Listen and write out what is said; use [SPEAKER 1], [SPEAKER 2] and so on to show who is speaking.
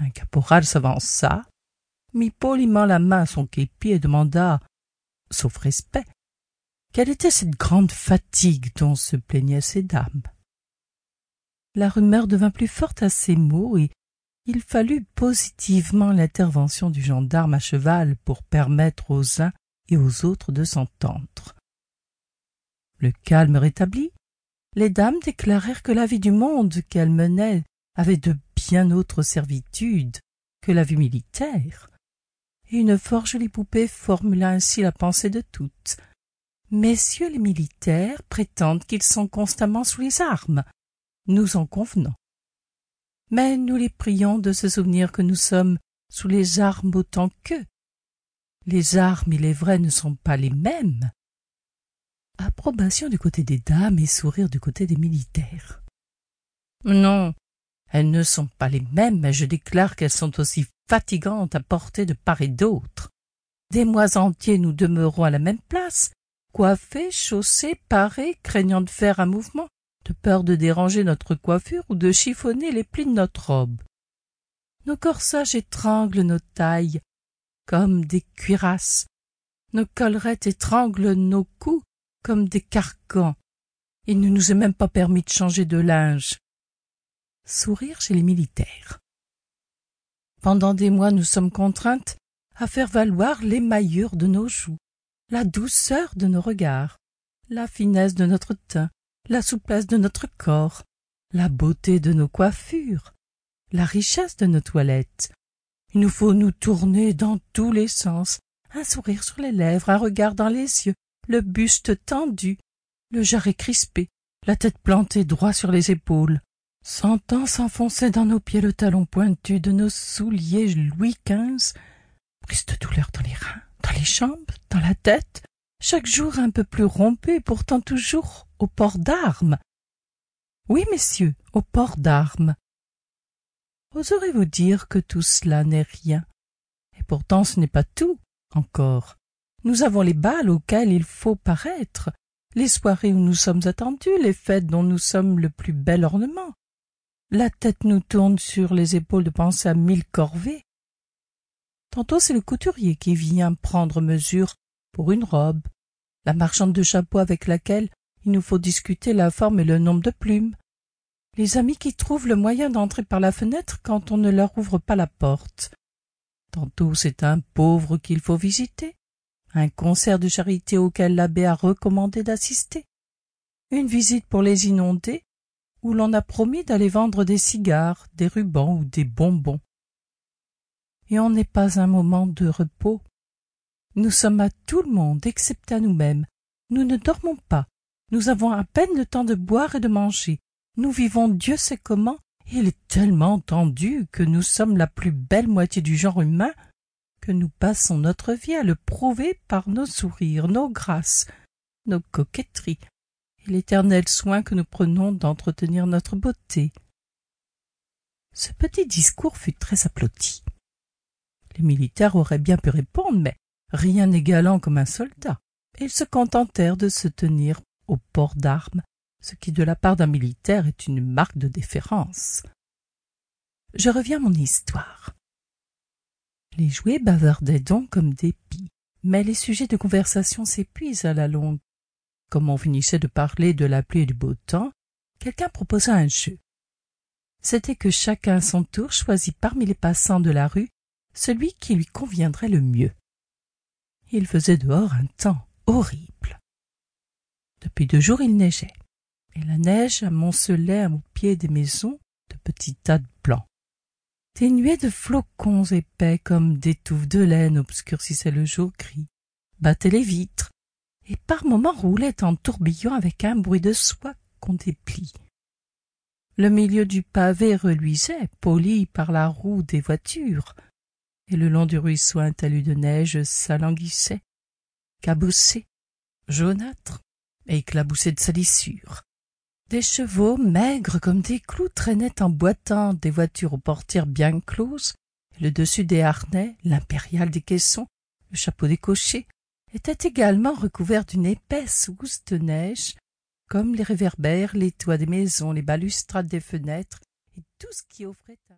[SPEAKER 1] Un caporal s'avança, mit poliment la main à son képi et demanda, sauf respect, quelle était cette grande fatigue dont se plaignaient ces dames? La rumeur devint plus forte à ces mots et il fallut positivement l'intervention du gendarme à cheval pour permettre aux uns et aux autres de s'entendre. Le calme rétabli, les dames déclarèrent que la vie du monde qu'elles menaient avait de bien autres servitudes que la vie militaire, une fort jolie poupée formula ainsi la pensée de toutes. Messieurs les militaires prétendent qu'ils sont constamment sous les armes. Nous en convenons. Mais nous les prions de se souvenir que nous sommes sous les armes autant qu'eux. Les armes, il est vrai, ne sont pas les mêmes. Approbation du côté des dames et sourire du côté des militaires. Non, elles ne sont pas les mêmes, mais je déclare qu'elles sont aussi fatigantes à porter de part et d'autre. Des mois entiers nous demeurons à la même place, coiffés, chaussés, parés, craignant de faire un mouvement, de peur de déranger notre coiffure ou de chiffonner les plis de notre robe. Nos corsages étranglent nos tailles comme des cuirasses, nos collerettes étranglent nos coups comme des carcans. Il ne nous est même pas permis de changer de linge. Sourire chez les militaires. Pendant des mois nous sommes contraintes à faire valoir l'émaillure de nos joues, la douceur de nos regards, la finesse de notre teint, la souplesse de notre corps, la beauté de nos coiffures, la richesse de nos toilettes. Il nous faut nous tourner dans tous les sens, un sourire sur les lèvres, un regard dans les yeux, le buste tendu, le jarret crispé, la tête plantée droit sur les épaules, sentant s'enfoncer dans nos pieds le talon pointu de nos souliers Louis XV, prise de douleur dans les reins, dans les jambes, dans la tête, chaque jour un peu plus rompu et pourtant toujours au port d'armes. Oui, messieurs, au port d'armes. Oserez-vous dire que tout cela n'est rien? Et pourtant ce n'est pas tout, encore. Nous avons les balles auxquelles il faut paraître, les soirées où nous sommes attendus, les fêtes dont nous sommes le plus bel ornement. La tête nous tourne sur les épaules de penser à mille corvées. Tantôt c'est le couturier qui vient prendre mesure pour une robe, la marchande de chapeaux avec laquelle il nous faut discuter la forme et le nombre de plumes, les amis qui trouvent le moyen d'entrer par la fenêtre quand on ne leur ouvre pas la porte. Tantôt c'est un pauvre qu'il faut visiter, un concert de charité auquel l'abbé a recommandé d'assister, une visite pour les inondés, où l'on a promis d'aller vendre des cigares, des rubans ou des bonbons. Et on n'est pas un moment de repos. Nous sommes à tout le monde, excepté à nous-mêmes. Nous ne dormons pas. Nous avons à peine le temps de boire et de manger. Nous vivons Dieu sait comment, et il est tellement tendu que nous sommes la plus belle moitié du genre humain que nous passons notre vie à le prouver par nos sourires, nos grâces, nos coquetteries, et l'éternel soin que nous prenons d'entretenir notre beauté. Ce petit discours fut très applaudi. Les militaires auraient bien pu répondre, mais rien n'est galant comme un soldat, ils se contentèrent de se tenir au port d'armes, ce qui de la part d'un militaire est une marque de déférence. Je reviens à mon histoire. Les jouets bavardaient donc comme des pies, mais les sujets de conversation s'épuisent à la longue. Comme on finissait de parler de la pluie et du beau temps, quelqu'un proposa un jeu. C'était que chacun à son tour choisit parmi les passants de la rue celui qui lui conviendrait le mieux. Il faisait dehors un temps horrible. Depuis deux jours il neigeait, et la neige amoncelait au pied des maisons de petits tas de blancs. Des nuées de flocons épais comme des touffes de laine obscurcissaient le jour gris, battaient les vitres, et par moments roulaient en tourbillon avec un bruit de soie qu'on déplie. Le milieu du pavé reluisait, poli par la roue des voitures, et le long du ruisseau un talus de neige s'alanguissait, cabossé, jaunâtre et éclaboussé de salissure. Des chevaux maigres comme des clous traînaient en boitant des voitures aux portières bien closes, le dessus des harnais, l'impérial des caissons, le chapeau des cochers, était également recouvert d'une épaisse housse de neige, comme les réverbères, les toits des maisons, les balustrades des fenêtres, et tout ce qui offrait